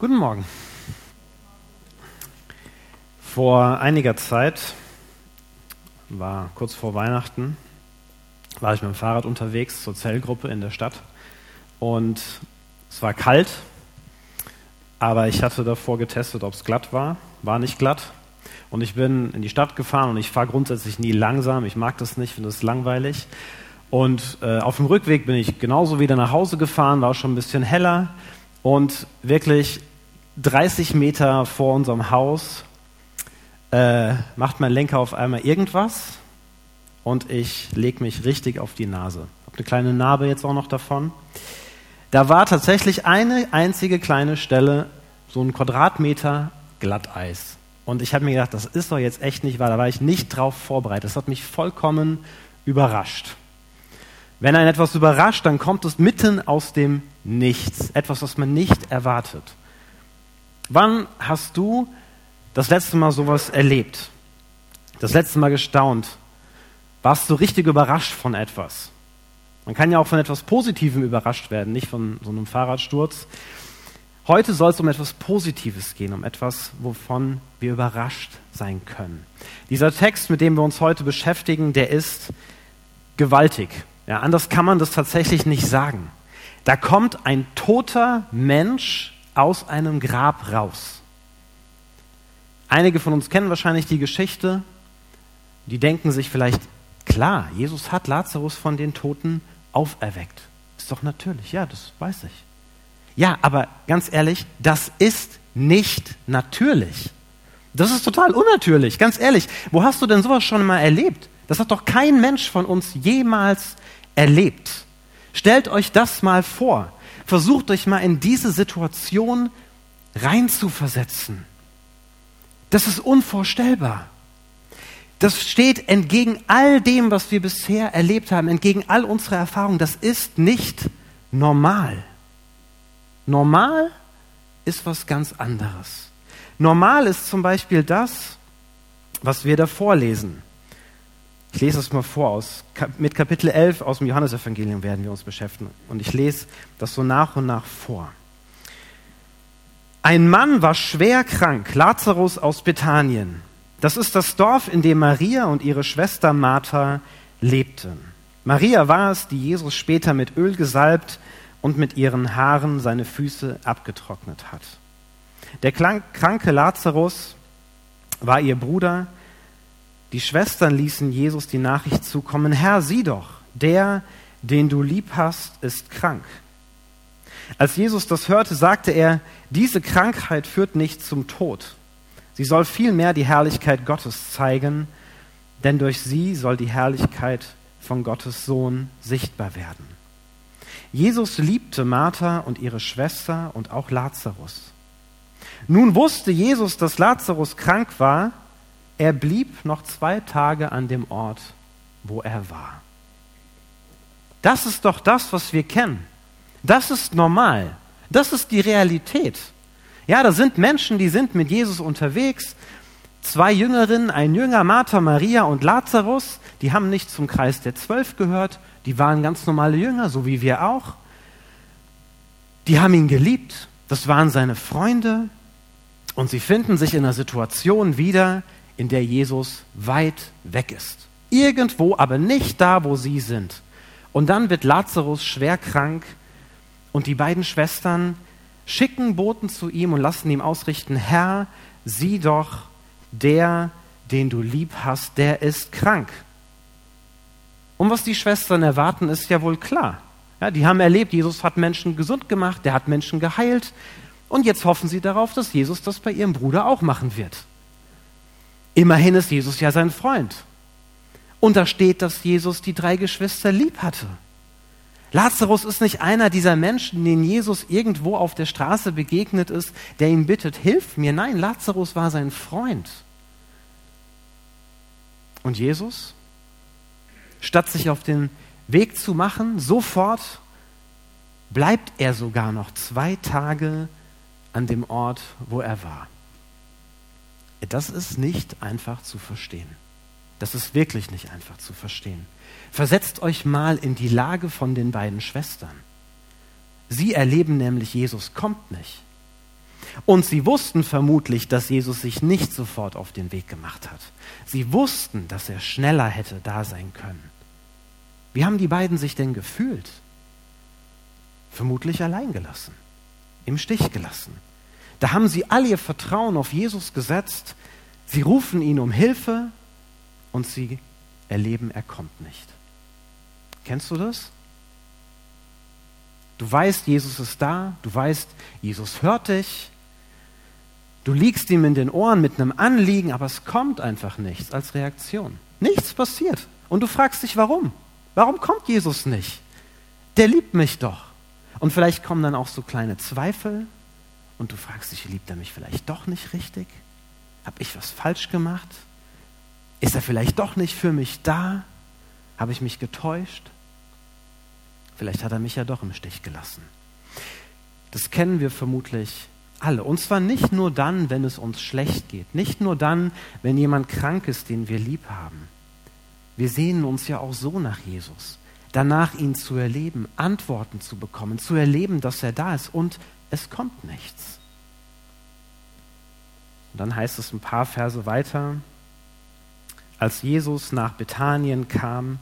Guten Morgen. Vor einiger Zeit, war kurz vor Weihnachten, war ich mit dem Fahrrad unterwegs zur Zellgruppe in der Stadt und es war kalt, aber ich hatte davor getestet, ob es glatt war. War nicht glatt. Und ich bin in die Stadt gefahren und ich fahre grundsätzlich nie langsam. Ich mag das nicht, finde es langweilig. Und äh, auf dem Rückweg bin ich genauso wieder nach Hause gefahren, war schon ein bisschen heller. Und wirklich 30 Meter vor unserem Haus äh, macht mein Lenker auf einmal irgendwas und ich lege mich richtig auf die Nase. Habe eine kleine Narbe jetzt auch noch davon. Da war tatsächlich eine einzige kleine Stelle, so ein Quadratmeter Glatteis. Und ich habe mir gedacht, das ist doch jetzt echt nicht wahr. Da war ich nicht drauf vorbereitet. Das hat mich vollkommen überrascht. Wenn ein etwas überrascht, dann kommt es mitten aus dem Nichts. Etwas, was man nicht erwartet. Wann hast du das letzte Mal sowas erlebt? Das letzte Mal gestaunt? Warst du richtig überrascht von etwas? Man kann ja auch von etwas Positivem überrascht werden, nicht von so einem Fahrradsturz. Heute soll es um etwas Positives gehen, um etwas, wovon wir überrascht sein können. Dieser Text, mit dem wir uns heute beschäftigen, der ist gewaltig. Ja, anders kann man das tatsächlich nicht sagen. Da kommt ein toter Mensch aus einem Grab raus. Einige von uns kennen wahrscheinlich die Geschichte. Die denken sich vielleicht, klar, Jesus hat Lazarus von den Toten auferweckt. Ist doch natürlich, ja, das weiß ich. Ja, aber ganz ehrlich, das ist nicht natürlich. Das ist total unnatürlich, ganz ehrlich. Wo hast du denn sowas schon mal erlebt? Das hat doch kein Mensch von uns jemals erlebt. Stellt euch das mal vor. Versucht euch mal in diese Situation reinzuversetzen. Das ist unvorstellbar. Das steht entgegen all dem, was wir bisher erlebt haben, entgegen all unserer Erfahrungen. Das ist nicht normal. Normal ist was ganz anderes. Normal ist zum Beispiel das, was wir da vorlesen. Ich lese es mal vor. Aus, mit Kapitel 11 aus dem Johannesevangelium werden wir uns beschäftigen. Und ich lese das so nach und nach vor. Ein Mann war schwer krank, Lazarus aus Bethanien. Das ist das Dorf, in dem Maria und ihre Schwester Martha lebten. Maria war es, die Jesus später mit Öl gesalbt und mit ihren Haaren seine Füße abgetrocknet hat. Der kranke Lazarus war ihr Bruder. Die Schwestern ließen Jesus die Nachricht zukommen, Herr, sieh doch, der, den du lieb hast, ist krank. Als Jesus das hörte, sagte er, diese Krankheit führt nicht zum Tod Sie soll vielmehr die Herrlichkeit Gottes zeigen, denn durch sie soll die Herrlichkeit von Gottes Sohn sichtbar werden. Jesus liebte Martha und ihre Schwester und auch Lazarus. Nun wusste Jesus, dass Lazarus krank war. Er blieb noch zwei Tage an dem Ort, wo er war. Das ist doch das, was wir kennen. Das ist normal. Das ist die Realität. Ja, da sind Menschen, die sind mit Jesus unterwegs. Zwei Jüngerinnen, ein Jünger, Martha, Maria und Lazarus, die haben nicht zum Kreis der Zwölf gehört, die waren ganz normale Jünger, so wie wir auch. Die haben ihn geliebt, das waren seine Freunde und sie finden sich in einer Situation wieder, in der Jesus weit weg ist. Irgendwo, aber nicht da, wo sie sind. Und dann wird Lazarus schwer krank und die beiden Schwestern, schicken Boten zu ihm und lassen ihm ausrichten, Herr, sieh doch, der, den du lieb hast, der ist krank. Und was die Schwestern erwarten, ist ja wohl klar. Ja, die haben erlebt, Jesus hat Menschen gesund gemacht, der hat Menschen geheilt. Und jetzt hoffen sie darauf, dass Jesus das bei ihrem Bruder auch machen wird. Immerhin ist Jesus ja sein Freund. Und da steht, dass Jesus die drei Geschwister lieb hatte. Lazarus ist nicht einer dieser Menschen, denen Jesus irgendwo auf der Straße begegnet ist, der ihn bittet, hilf mir. Nein, Lazarus war sein Freund. Und Jesus, statt sich auf den Weg zu machen, sofort bleibt er sogar noch zwei Tage an dem Ort, wo er war. Das ist nicht einfach zu verstehen. Das ist wirklich nicht einfach zu verstehen. Versetzt euch mal in die Lage von den beiden Schwestern. Sie erleben nämlich, Jesus kommt nicht. Und sie wussten vermutlich, dass Jesus sich nicht sofort auf den Weg gemacht hat. Sie wussten, dass er schneller hätte da sein können. Wie haben die beiden sich denn gefühlt? Vermutlich allein gelassen, im Stich gelassen. Da haben sie all ihr Vertrauen auf Jesus gesetzt. Sie rufen ihn um Hilfe und sie erleben, er kommt nicht. Kennst du das? Du weißt, Jesus ist da, du weißt, Jesus hört dich, du liegst ihm in den Ohren mit einem Anliegen, aber es kommt einfach nichts als Reaktion. Nichts passiert. Und du fragst dich, warum? Warum kommt Jesus nicht? Der liebt mich doch. Und vielleicht kommen dann auch so kleine Zweifel und du fragst dich, liebt er mich vielleicht doch nicht richtig? Habe ich was falsch gemacht? Ist er vielleicht doch nicht für mich da? Habe ich mich getäuscht? Vielleicht hat er mich ja doch im Stich gelassen. Das kennen wir vermutlich alle. Und zwar nicht nur dann, wenn es uns schlecht geht, nicht nur dann, wenn jemand krank ist, den wir lieb haben. Wir sehnen uns ja auch so nach Jesus, danach ihn zu erleben, Antworten zu bekommen, zu erleben, dass er da ist und es kommt nichts. Und dann heißt es ein paar Verse weiter, als Jesus nach Bethanien kam,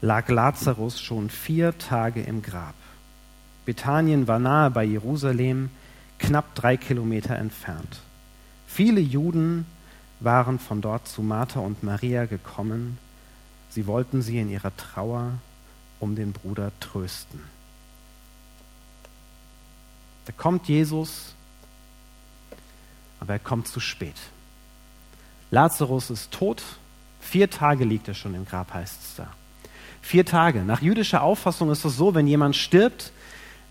lag Lazarus schon vier Tage im Grab. Bethanien war nahe bei Jerusalem, knapp drei Kilometer entfernt. Viele Juden waren von dort zu Martha und Maria gekommen, Sie wollten sie in ihrer Trauer um den Bruder trösten. Da kommt Jesus, aber er kommt zu spät. Lazarus ist tot, vier Tage liegt er schon im Grab, heißt es da. Vier Tage. Nach jüdischer Auffassung ist es so, wenn jemand stirbt,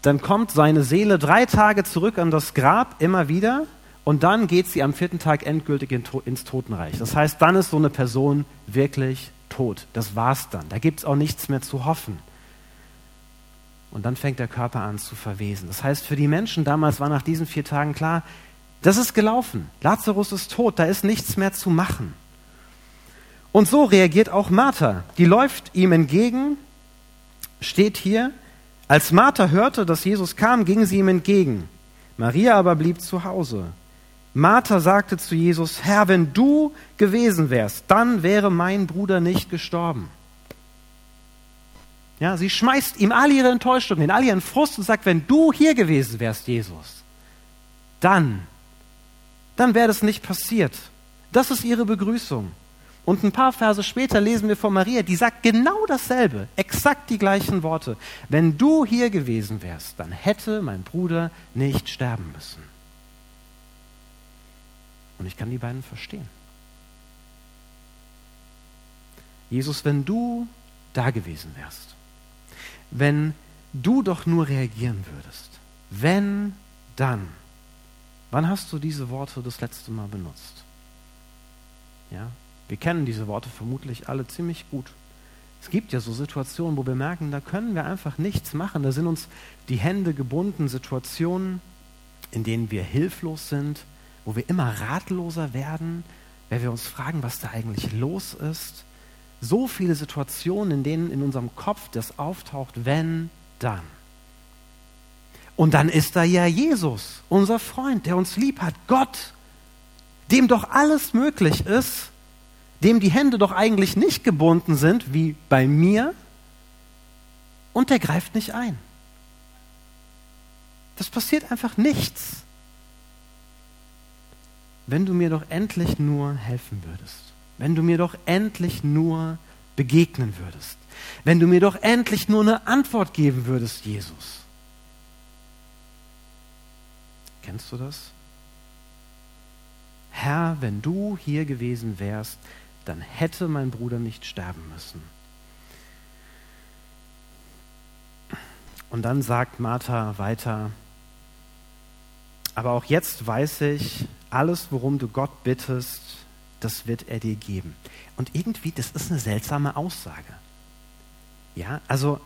dann kommt seine Seele drei Tage zurück an das Grab, immer wieder, und dann geht sie am vierten Tag endgültig ins Totenreich. Das heißt, dann ist so eine Person wirklich tot. Das war's dann. Da gibt es auch nichts mehr zu hoffen. Und dann fängt der Körper an zu verwesen. Das heißt, für die Menschen damals war nach diesen vier Tagen klar, das ist gelaufen. Lazarus ist tot, da ist nichts mehr zu machen. Und so reagiert auch Martha. Die läuft ihm entgegen, steht hier. Als Martha hörte, dass Jesus kam, ging sie ihm entgegen. Maria aber blieb zu Hause. Martha sagte zu Jesus, Herr, wenn du gewesen wärst, dann wäre mein Bruder nicht gestorben. Ja, sie schmeißt ihm all ihre Enttäuschung, in all ihren Frust und sagt, wenn du hier gewesen wärst, Jesus, dann, dann wäre das nicht passiert. Das ist ihre Begrüßung. Und ein paar Verse später lesen wir von Maria, die sagt genau dasselbe, exakt die gleichen Worte. Wenn du hier gewesen wärst, dann hätte mein Bruder nicht sterben müssen. Und ich kann die beiden verstehen. Jesus, wenn du da gewesen wärst, wenn du doch nur reagieren würdest, wenn, dann, wann hast du diese Worte das letzte Mal benutzt? Ja, wir kennen diese Worte vermutlich alle ziemlich gut. Es gibt ja so Situationen, wo wir merken, da können wir einfach nichts machen. Da sind uns die Hände gebunden, Situationen, in denen wir hilflos sind, wo wir immer ratloser werden, weil wir uns fragen, was da eigentlich los ist. So viele Situationen, in denen in unserem Kopf das auftaucht, wenn, dann. Und dann ist da ja Jesus, unser Freund, der uns lieb hat, Gott, dem doch alles möglich ist, dem die Hände doch eigentlich nicht gebunden sind, wie bei mir, und der greift nicht ein. Das passiert einfach nichts wenn du mir doch endlich nur helfen würdest, wenn du mir doch endlich nur begegnen würdest, wenn du mir doch endlich nur eine Antwort geben würdest, Jesus. Kennst du das? Herr, wenn du hier gewesen wärst, dann hätte mein Bruder nicht sterben müssen. Und dann sagt Martha weiter, aber auch jetzt weiß ich, alles, worum du Gott bittest, das wird er dir geben. Und irgendwie, das ist eine seltsame Aussage. Ja, also,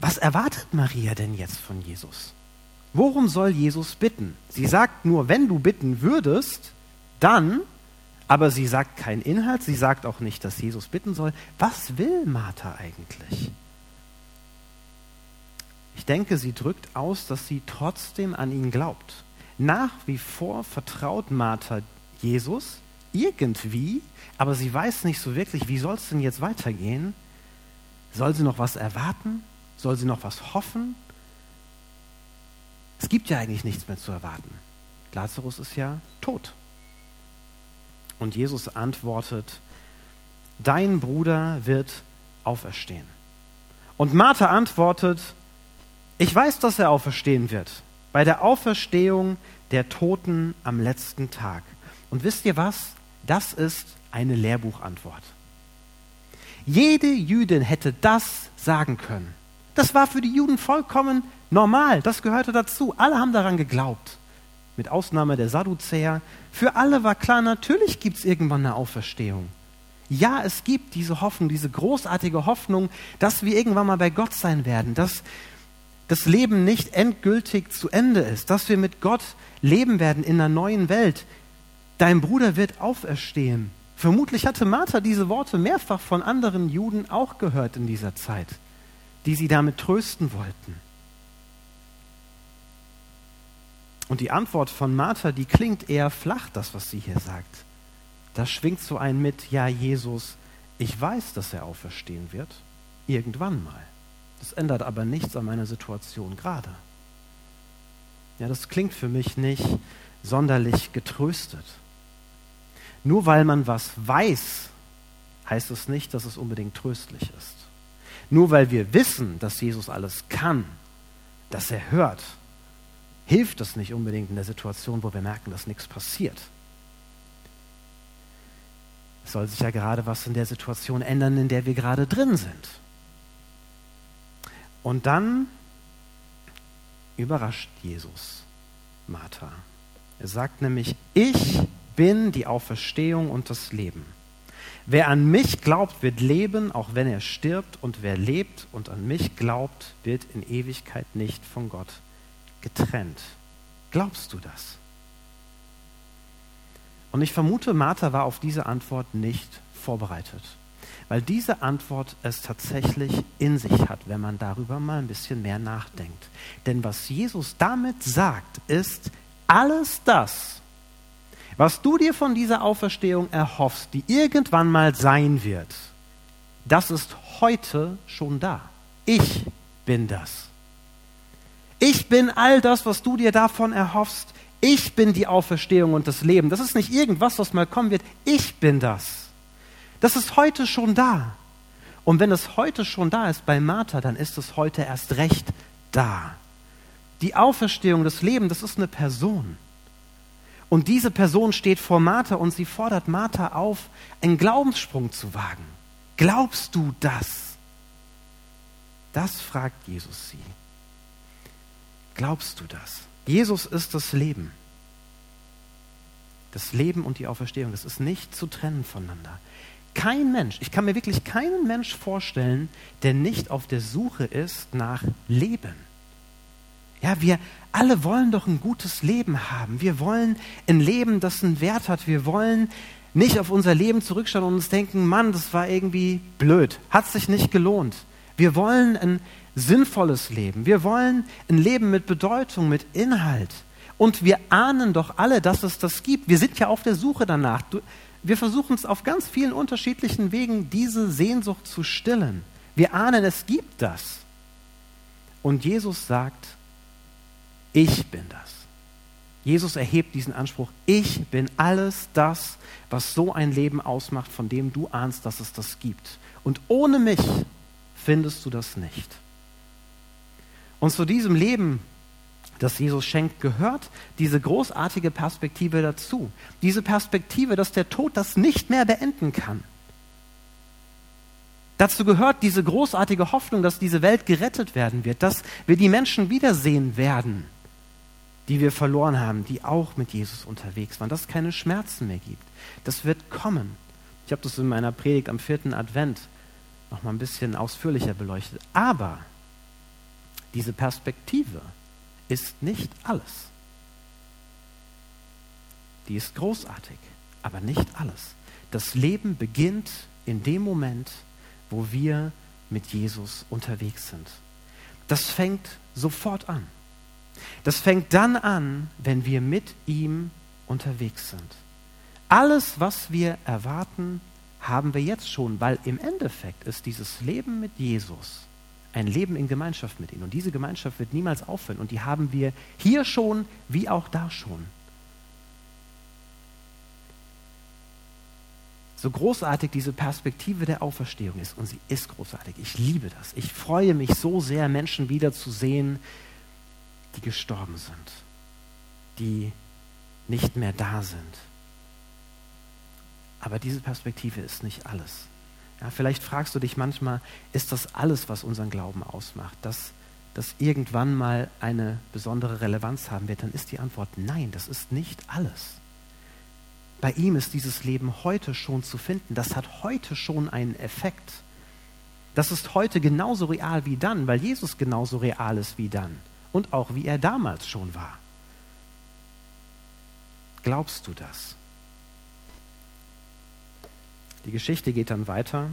was erwartet Maria denn jetzt von Jesus? Worum soll Jesus bitten? Sie sagt nur, wenn du bitten würdest, dann, aber sie sagt keinen Inhalt, sie sagt auch nicht, dass Jesus bitten soll. Was will Martha eigentlich? Ich denke, sie drückt aus, dass sie trotzdem an ihn glaubt nach wie vor vertraut Martha Jesus irgendwie, aber sie weiß nicht so wirklich, wie soll es denn jetzt weitergehen? Soll sie noch was erwarten? Soll sie noch was hoffen? Es gibt ja eigentlich nichts mehr zu erwarten. Lazarus ist ja tot. Und Jesus antwortet, dein Bruder wird auferstehen. Und Martha antwortet, ich weiß, dass er auferstehen wird, bei der Auferstehung der Toten am letzten Tag. Und wisst ihr was? Das ist eine Lehrbuchantwort. Jede Jüdin hätte das sagen können. Das war für die Juden vollkommen normal. Das gehörte dazu. Alle haben daran geglaubt. Mit Ausnahme der Sadduzäer. Für alle war klar, natürlich gibt es irgendwann eine Auferstehung. Ja, es gibt diese Hoffnung, diese großartige Hoffnung, dass wir irgendwann mal bei Gott sein werden, dass das Leben nicht endgültig zu Ende ist, dass wir mit Gott leben werden in einer neuen Welt. Dein Bruder wird auferstehen. Vermutlich hatte Martha diese Worte mehrfach von anderen Juden auch gehört in dieser Zeit, die sie damit trösten wollten. Und die Antwort von Martha, die klingt eher flach, das, was sie hier sagt. Da schwingt so ein mit, ja Jesus, ich weiß, dass er auferstehen wird, irgendwann mal. Das ändert aber nichts an meiner Situation gerade. Ja, das klingt für mich nicht sonderlich getröstet. Nur weil man was weiß, heißt es nicht, dass es unbedingt tröstlich ist. Nur weil wir wissen, dass Jesus alles kann, dass er hört, hilft das nicht unbedingt in der Situation, wo wir merken, dass nichts passiert. Es soll sich ja gerade was in der Situation ändern, in der wir gerade drin sind. Und dann überrascht Jesus Martha. Er sagt nämlich, ich bin die Auferstehung und das Leben. Wer an mich glaubt, wird leben, auch wenn er stirbt, und wer lebt und an mich glaubt, wird in Ewigkeit nicht von Gott getrennt. Glaubst du das? Und ich vermute, Martha war auf diese Antwort nicht vorbereitet, weil diese Antwort es tatsächlich in sich hat, wenn man darüber mal ein bisschen mehr nachdenkt. Denn was Jesus damit sagt, ist, alles das, was du dir von dieser Auferstehung erhoffst, die irgendwann mal sein wird, das ist heute schon da. Ich bin das. Ich bin all das, was du dir davon erhoffst. Ich bin die Auferstehung und das Leben. Das ist nicht irgendwas, was mal kommen wird. Ich bin das. Das ist heute schon da. Und wenn es heute schon da ist bei Martha, dann ist es heute erst recht da. Die Auferstehung, das Leben, das ist eine Person. Und diese Person steht vor Martha und sie fordert Martha auf, einen Glaubenssprung zu wagen. Glaubst du das? Das fragt Jesus sie. Glaubst du das? Jesus ist das Leben. Das Leben und die Auferstehung, das ist nicht zu trennen voneinander. Kein Mensch, ich kann mir wirklich keinen Mensch vorstellen, der nicht auf der Suche ist nach Leben. Ja, wir alle wollen doch ein gutes Leben haben. Wir wollen ein Leben, das einen Wert hat. Wir wollen nicht auf unser Leben zurückschauen und uns denken, Mann, das war irgendwie blöd, hat sich nicht gelohnt. Wir wollen ein sinnvolles Leben. Wir wollen ein Leben mit Bedeutung, mit Inhalt. Und wir ahnen doch alle, dass es das gibt. Wir sind ja auf der Suche danach. Wir versuchen es auf ganz vielen unterschiedlichen Wegen, diese Sehnsucht zu stillen. Wir ahnen, es gibt das. Und Jesus sagt, ich bin das. Jesus erhebt diesen Anspruch, ich bin alles das, was so ein Leben ausmacht, von dem du ahnst, dass es das gibt. Und ohne mich findest du das nicht. Und zu diesem Leben, das Jesus schenkt, gehört diese großartige Perspektive dazu. Diese Perspektive, dass der Tod das nicht mehr beenden kann. Dazu gehört diese großartige Hoffnung, dass diese Welt gerettet werden wird, dass wir die Menschen wiedersehen werden, die wir verloren haben, die auch mit Jesus unterwegs waren, dass es keine Schmerzen mehr gibt. Das wird kommen. Ich habe das in meiner Predigt am vierten Advent noch mal ein bisschen ausführlicher beleuchtet. Aber diese Perspektive ist nicht alles. Die ist großartig, aber nicht alles. Das Leben beginnt in dem Moment, wo wir mit Jesus unterwegs sind. Das fängt sofort an. Das fängt dann an, wenn wir mit ihm unterwegs sind. Alles, was wir erwarten, haben wir jetzt schon, weil im Endeffekt ist dieses Leben mit Jesus ein Leben in Gemeinschaft mit ihm. Und diese Gemeinschaft wird niemals aufhören. Und die haben wir hier schon wie auch da schon. So großartig diese Perspektive der Auferstehung ist. Und sie ist großartig. Ich liebe das. Ich freue mich so sehr, Menschen wiederzusehen, die gestorben sind, die nicht mehr da sind. Aber diese Perspektive ist nicht alles. Ja, vielleicht fragst du dich manchmal, ist das alles, was unseren Glauben ausmacht, dass das irgendwann mal eine besondere Relevanz haben wird? Dann ist die Antwort nein, das ist nicht alles. Bei ihm ist dieses Leben heute schon zu finden. Das hat heute schon einen Effekt. Das ist heute genauso real wie dann, weil Jesus genauso real ist wie dann und auch wie er damals schon war. Glaubst du das? Die Geschichte geht dann weiter.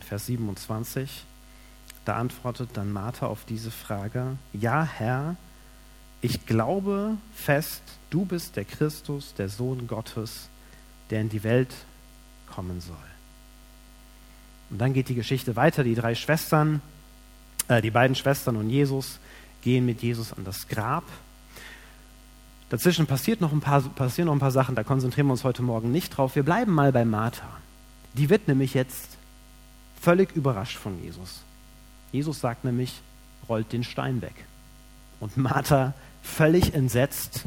Vers 27. Da antwortet dann Martha auf diese Frage, ja Herr, ich glaube fest, du bist der Christus, der Sohn Gottes, der in die Welt kommen soll. Und dann geht die Geschichte weiter. Die drei Schwestern, äh, die beiden Schwestern und Jesus gehen mit Jesus an das Grab. Dazwischen passiert noch ein paar, passieren noch ein paar Sachen, da konzentrieren wir uns heute Morgen nicht drauf. Wir bleiben mal bei Martha. Die wird nämlich jetzt völlig überrascht von Jesus. Jesus sagt nämlich, rollt den Stein weg. Und Martha völlig entsetzt,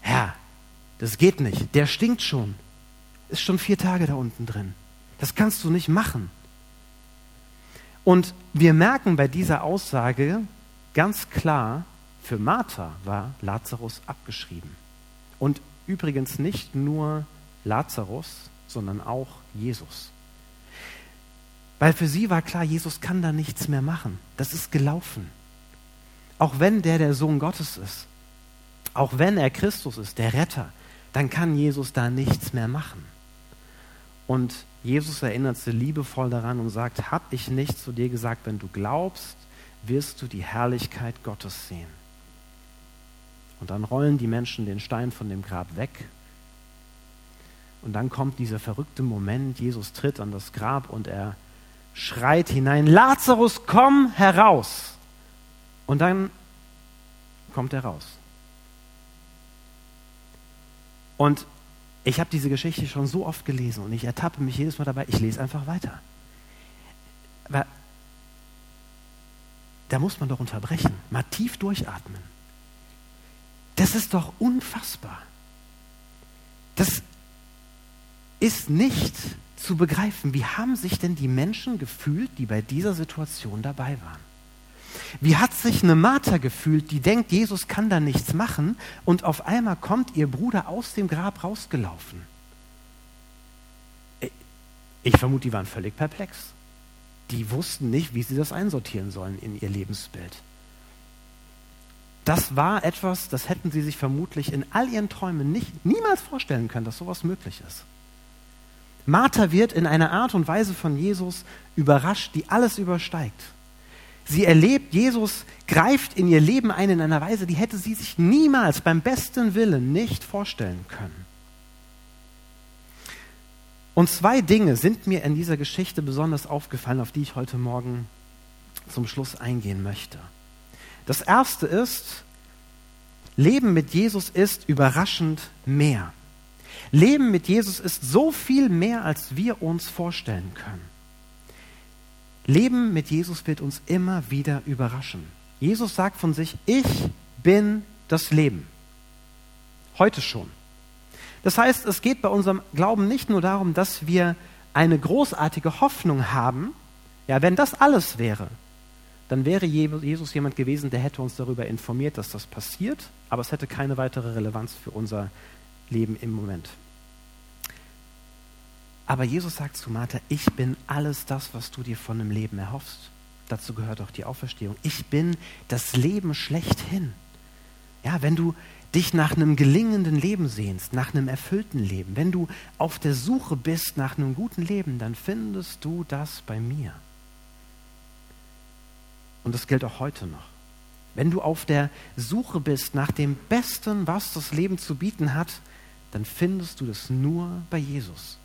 Herr, das geht nicht, der stinkt schon. Ist schon vier Tage da unten drin. Das kannst du nicht machen. Und wir merken bei dieser Aussage ganz klar, für Martha war Lazarus abgeschrieben. Und übrigens nicht nur Lazarus, sondern auch Jesus. Weil für sie war klar, Jesus kann da nichts mehr machen. Das ist gelaufen. Auch wenn der der Sohn Gottes ist, auch wenn er Christus ist, der Retter, dann kann Jesus da nichts mehr machen. Und Jesus erinnert sie liebevoll daran und sagt, hab ich nicht zu dir gesagt, wenn du glaubst, wirst du die Herrlichkeit Gottes sehen. Und dann rollen die Menschen den Stein von dem Grab weg. Und dann kommt dieser verrückte Moment, Jesus tritt an das Grab und er schreit hinein, Lazarus, komm heraus. Und dann kommt er raus. Und ich habe diese Geschichte schon so oft gelesen und ich ertappe mich jedes Mal dabei, ich lese einfach weiter. Da muss man doch unterbrechen, mal tief durchatmen. Das ist doch unfassbar. Das ist nicht zu begreifen. Wie haben sich denn die Menschen gefühlt, die bei dieser Situation dabei waren? Wie hat sich eine Martha gefühlt, die denkt, Jesus kann da nichts machen und auf einmal kommt ihr Bruder aus dem Grab rausgelaufen? Ich vermute, die waren völlig perplex. Die wussten nicht, wie sie das einsortieren sollen in ihr Lebensbild. Das war etwas, das hätten sie sich vermutlich in all ihren Träumen nicht, niemals vorstellen können, dass sowas möglich ist. Martha wird in einer Art und Weise von Jesus überrascht, die alles übersteigt. Sie erlebt, Jesus greift in ihr Leben ein in einer Weise, die hätte sie sich niemals beim besten Willen nicht vorstellen können. Und zwei Dinge sind mir in dieser Geschichte besonders aufgefallen, auf die ich heute Morgen zum Schluss eingehen möchte. Das erste ist, Leben mit Jesus ist überraschend mehr. Leben mit Jesus ist so viel mehr, als wir uns vorstellen können. Leben mit Jesus wird uns immer wieder überraschen. Jesus sagt von sich, ich bin das Leben. Heute schon. Das heißt, es geht bei unserem Glauben nicht nur darum, dass wir eine großartige Hoffnung haben. Ja, wenn das alles wäre, dann wäre Jesus jemand gewesen, der hätte uns darüber informiert, dass das passiert, aber es hätte keine weitere Relevanz für unser Leben im Moment. Aber Jesus sagt zu Martha, ich bin alles das, was du dir von dem Leben erhoffst. Dazu gehört auch die Auferstehung. Ich bin das Leben schlechthin. Ja, wenn du dich nach einem gelingenden Leben sehnst, nach einem erfüllten Leben, wenn du auf der Suche bist nach einem guten Leben, dann findest du das bei mir. Und das gilt auch heute noch. wenn du auf der Suche bist nach dem Besten, was das Leben zu bieten hat, dann findest du das nur bei Jesus.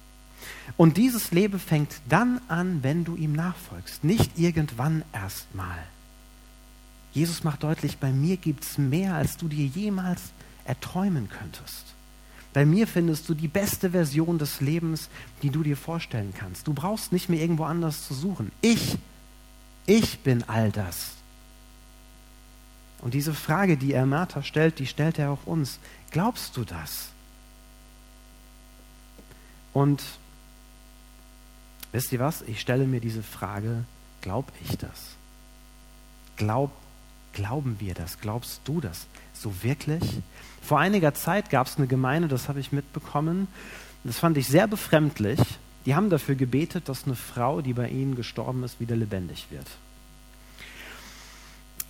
Und dieses Leben fängt dann an, wenn du ihm nachfolgst, nicht irgendwann erstmal. Jesus macht deutlich, bei mir gibt es mehr, als du dir jemals erträumen könntest. Bei mir findest du die beste Version des Lebens, die du dir vorstellen kannst. Du brauchst nicht mehr irgendwo anders zu suchen. Ich, ich bin all das. Und diese Frage, die er Martha stellt, die stellt er auch uns. Glaubst du das? Und wisst ihr was? Ich stelle mir diese Frage, glaub ich das? Glaub, glauben wir das? Glaubst du das? So wirklich? Vor einiger Zeit gab es eine Gemeinde, das habe ich mitbekommen, das fand ich sehr befremdlich. Die haben dafür gebetet, dass eine Frau, die bei ihnen gestorben ist, wieder lebendig wird.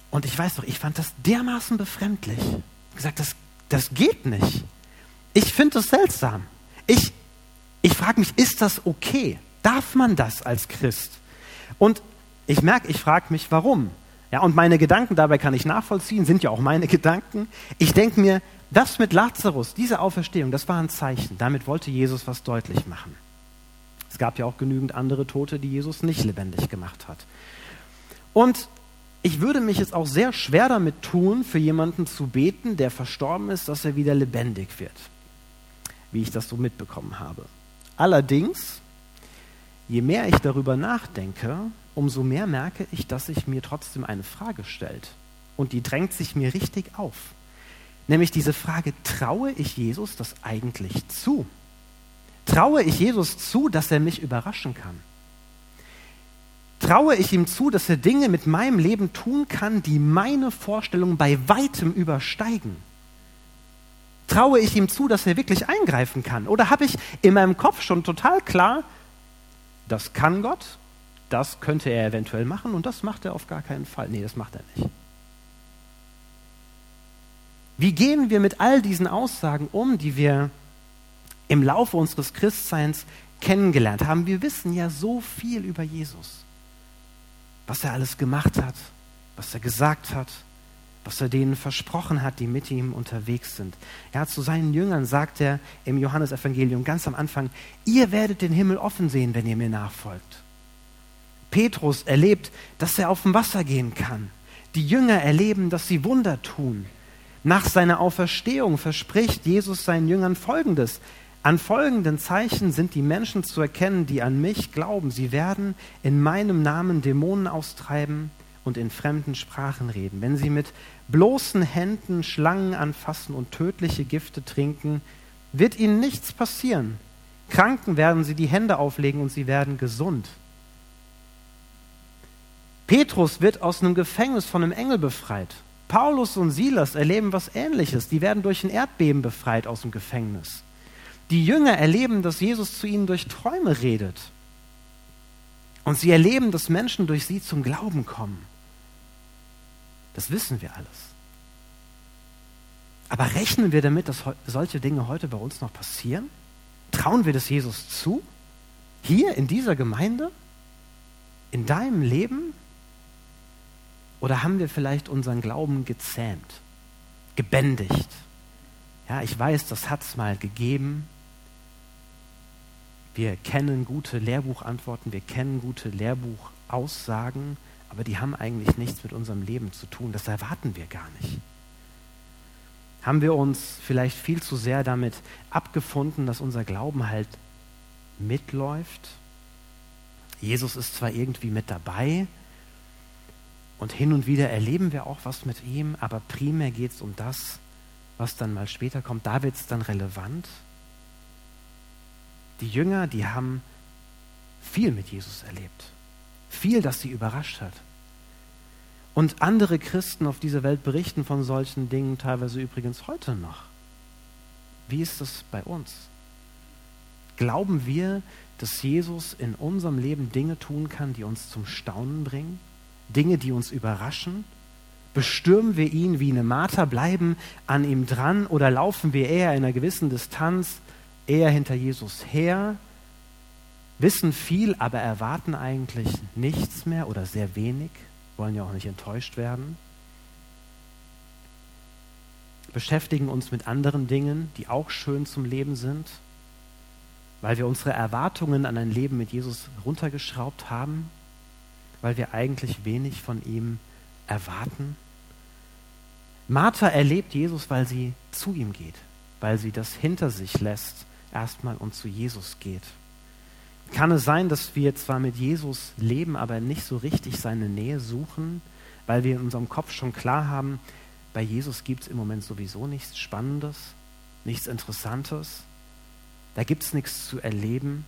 Und ich weiß doch, ich fand das dermaßen befremdlich. Ich habe gesagt, das, das geht nicht. Ich finde das seltsam. Ich, ich frage mich, ist das okay? Darf man das als Christ? Und ich merke, ich frage mich, warum. Ja, und meine Gedanken dabei kann ich nachvollziehen, sind ja auch meine Gedanken. Ich denke mir, das mit Lazarus, diese Auferstehung, das war ein Zeichen. Damit wollte Jesus was deutlich machen. Es gab ja auch genügend andere Tote, die Jesus nicht lebendig gemacht hat. Und ich würde mich jetzt auch sehr schwer damit tun, für jemanden zu beten, der verstorben ist, dass er wieder lebendig wird, wie ich das so mitbekommen habe. Allerdings, je mehr ich darüber nachdenke, umso mehr merke ich, dass sich mir trotzdem eine Frage stellt. Und die drängt sich mir richtig auf. Nämlich diese Frage, traue ich Jesus das eigentlich zu? Traue ich Jesus zu, dass er mich überraschen kann? Traue ich ihm zu, dass er Dinge mit meinem Leben tun kann, die meine Vorstellungen bei weitem übersteigen? Traue ich ihm zu, dass er wirklich eingreifen kann? Oder habe ich in meinem Kopf schon total klar, das kann Gott, das könnte er eventuell machen und das macht er auf gar keinen Fall. Nee, das macht er nicht. Wie gehen wir mit all diesen Aussagen um, die wir im Laufe unseres Christseins kennengelernt haben? Wir wissen ja so viel über Jesus. Was er alles gemacht hat, was er gesagt hat, was er denen versprochen hat, die mit ihm unterwegs sind. Hat zu seinen Jüngern sagt er im Johannesevangelium ganz am Anfang, ihr werdet den Himmel offen sehen, wenn ihr mir nachfolgt. Petrus erlebt, dass er auf dem Wasser gehen kann. Die Jünger erleben, dass sie Wunder tun. Nach seiner Auferstehung verspricht Jesus seinen Jüngern Folgendes. An folgenden Zeichen sind die Menschen zu erkennen, die an mich glauben. Sie werden in meinem Namen Dämonen austreiben und in fremden Sprachen reden. Wenn sie mit bloßen Händen Schlangen anfassen und tödliche Gifte trinken, wird ihnen nichts passieren. Kranken werden sie die Hände auflegen und sie werden gesund. Petrus wird aus einem Gefängnis von einem Engel befreit. Paulus und Silas erleben was Ähnliches. Die werden durch ein Erdbeben befreit aus dem Gefängnis. Die Jünger erleben, dass Jesus zu ihnen durch Träume redet. Und sie erleben, dass Menschen durch sie zum Glauben kommen. Das wissen wir alles. Aber rechnen wir damit, dass solche Dinge heute bei uns noch passieren? Trauen wir das Jesus zu? Hier in dieser Gemeinde? In deinem Leben? Oder haben wir vielleicht unseren Glauben gezähmt, gebändigt? Ja, ich weiß, das hat es mal gegeben. Wir kennen gute Lehrbuchantworten, wir kennen gute Lehrbuchaussagen, aber die haben eigentlich nichts mit unserem Leben zu tun. Das erwarten wir gar nicht. Haben wir uns vielleicht viel zu sehr damit abgefunden, dass unser Glauben halt mitläuft? Jesus ist zwar irgendwie mit dabei, und hin und wieder erleben wir auch was mit ihm, aber primär geht es um das, was dann mal später kommt. Da wird es dann relevant. Die Jünger, die haben viel mit Jesus erlebt. Viel, das sie überrascht hat. Und andere Christen auf dieser Welt berichten von solchen Dingen, teilweise übrigens heute noch. Wie ist das bei uns? Glauben wir, dass Jesus in unserem Leben Dinge tun kann, die uns zum Staunen bringen? Dinge, die uns überraschen? Bestürmen wir ihn wie eine Marter, bleiben an ihm dran oder laufen wir eher in einer gewissen Distanz eher hinter Jesus her, wissen viel, aber erwarten eigentlich nichts mehr oder sehr wenig, wollen ja auch nicht enttäuscht werden? beschäftigen uns mit anderen Dingen, die auch schön zum Leben sind, weil wir unsere Erwartungen an ein Leben mit Jesus runtergeschraubt haben, weil wir eigentlich wenig von ihm erwarten. Martha erlebt Jesus, weil sie zu ihm geht, weil sie das hinter sich lässt erstmal und zu Jesus geht. Kann es sein, dass wir zwar mit Jesus leben, aber nicht so richtig seine Nähe suchen, weil wir in unserem Kopf schon klar haben, bei Jesus gibt es im Moment sowieso nichts Spannendes, nichts Interessantes, da gibt es nichts zu erleben.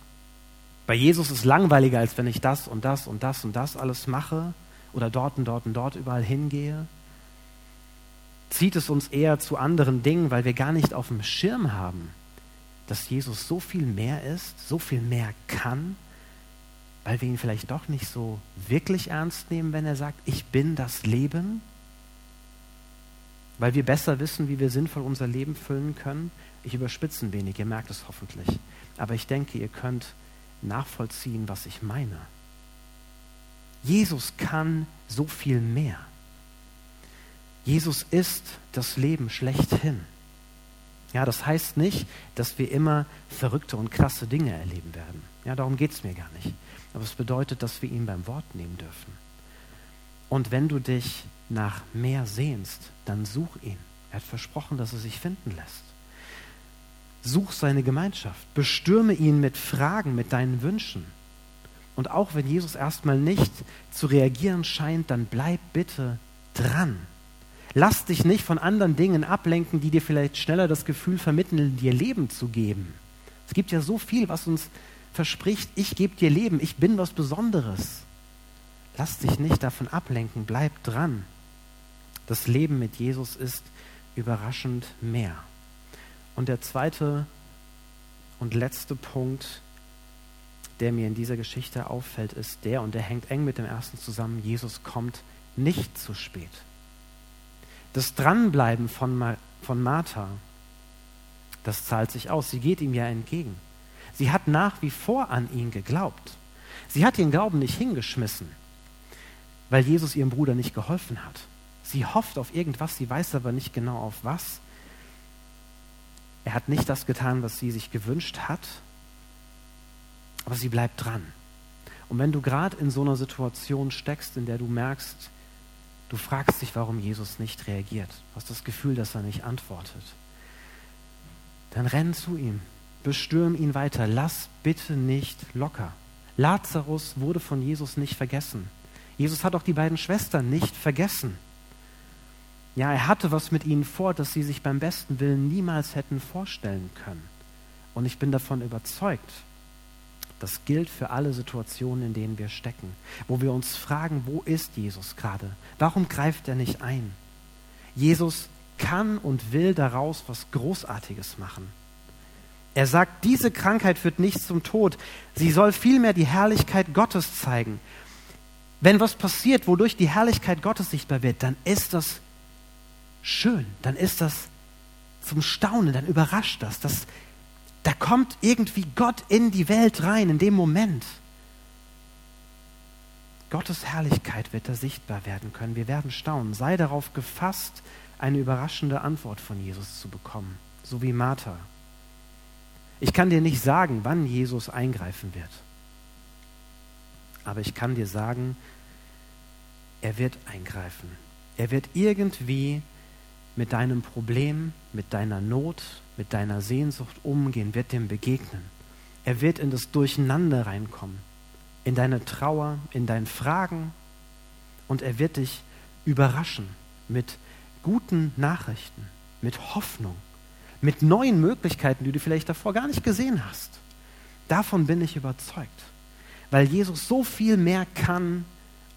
Bei Jesus ist es langweiliger, als wenn ich das und das und das und das alles mache oder dort und dort und dort überall hingehe. Zieht es uns eher zu anderen Dingen, weil wir gar nicht auf dem Schirm haben, dass Jesus so viel mehr ist, so viel mehr kann, weil wir ihn vielleicht doch nicht so wirklich ernst nehmen, wenn er sagt, ich bin das Leben, weil wir besser wissen, wie wir sinnvoll unser Leben füllen können. Ich überspitze ein wenig, ihr merkt es hoffentlich. Aber ich denke, ihr könnt nachvollziehen, was ich meine. Jesus kann so viel mehr. Jesus ist das Leben schlechthin. Ja, das heißt nicht, dass wir immer verrückte und klasse Dinge erleben werden. Ja, darum geht es mir gar nicht. Aber es bedeutet, dass wir ihn beim Wort nehmen dürfen. Und wenn du dich nach mehr sehnst, dann such ihn. Er hat versprochen, dass er sich finden lässt. Such seine Gemeinschaft. Bestürme ihn mit Fragen, mit deinen Wünschen. Und auch wenn Jesus erstmal nicht zu reagieren scheint, dann bleib bitte dran. Lass dich nicht von anderen Dingen ablenken, die dir vielleicht schneller das Gefühl vermitteln, dir Leben zu geben. Es gibt ja so viel, was uns verspricht, ich gebe dir Leben, ich bin was Besonderes. Lass dich nicht davon ablenken, bleib dran. Das Leben mit Jesus ist überraschend mehr. Und der zweite und letzte Punkt, der mir in dieser Geschichte auffällt, ist der, und der hängt eng mit dem ersten zusammen, Jesus kommt nicht zu spät. Das Dranbleiben von, Ma von Martha, das zahlt sich aus. Sie geht ihm ja entgegen. Sie hat nach wie vor an ihn geglaubt. Sie hat ihren Glauben nicht hingeschmissen, weil Jesus ihrem Bruder nicht geholfen hat. Sie hofft auf irgendwas, sie weiß aber nicht genau auf was. Er hat nicht das getan, was sie sich gewünscht hat, aber sie bleibt dran. Und wenn du gerade in so einer Situation steckst, in der du merkst, Du fragst dich, warum Jesus nicht reagiert. Hast das Gefühl, dass er nicht antwortet. Dann renn zu ihm, bestürm ihn weiter, lass bitte nicht locker. Lazarus wurde von Jesus nicht vergessen. Jesus hat auch die beiden Schwestern nicht vergessen. Ja, er hatte was mit ihnen vor, das sie sich beim besten Willen niemals hätten vorstellen können. Und ich bin davon überzeugt, das gilt für alle Situationen, in denen wir stecken, wo wir uns fragen, wo ist Jesus gerade? Warum greift er nicht ein? Jesus kann und will daraus was Großartiges machen. Er sagt, diese Krankheit führt nicht zum Tod, sie soll vielmehr die Herrlichkeit Gottes zeigen. Wenn was passiert, wodurch die Herrlichkeit Gottes sichtbar wird, dann ist das schön, dann ist das zum Staunen, dann überrascht das. Das da kommt irgendwie Gott in die Welt rein, in dem Moment. Gottes Herrlichkeit wird da sichtbar werden können. Wir werden staunen. Sei darauf gefasst, eine überraschende Antwort von Jesus zu bekommen, so wie Martha. Ich kann dir nicht sagen, wann Jesus eingreifen wird. Aber ich kann dir sagen, er wird eingreifen. Er wird irgendwie mit deinem Problem, mit deiner Not, mit deiner Sehnsucht umgehen, wird dem begegnen. Er wird in das Durcheinander reinkommen, in deine Trauer, in deine Fragen und er wird dich überraschen mit guten Nachrichten, mit Hoffnung, mit neuen Möglichkeiten, die du vielleicht davor gar nicht gesehen hast. Davon bin ich überzeugt, weil Jesus so viel mehr kann,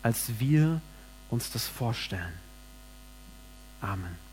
als wir uns das vorstellen. Amen.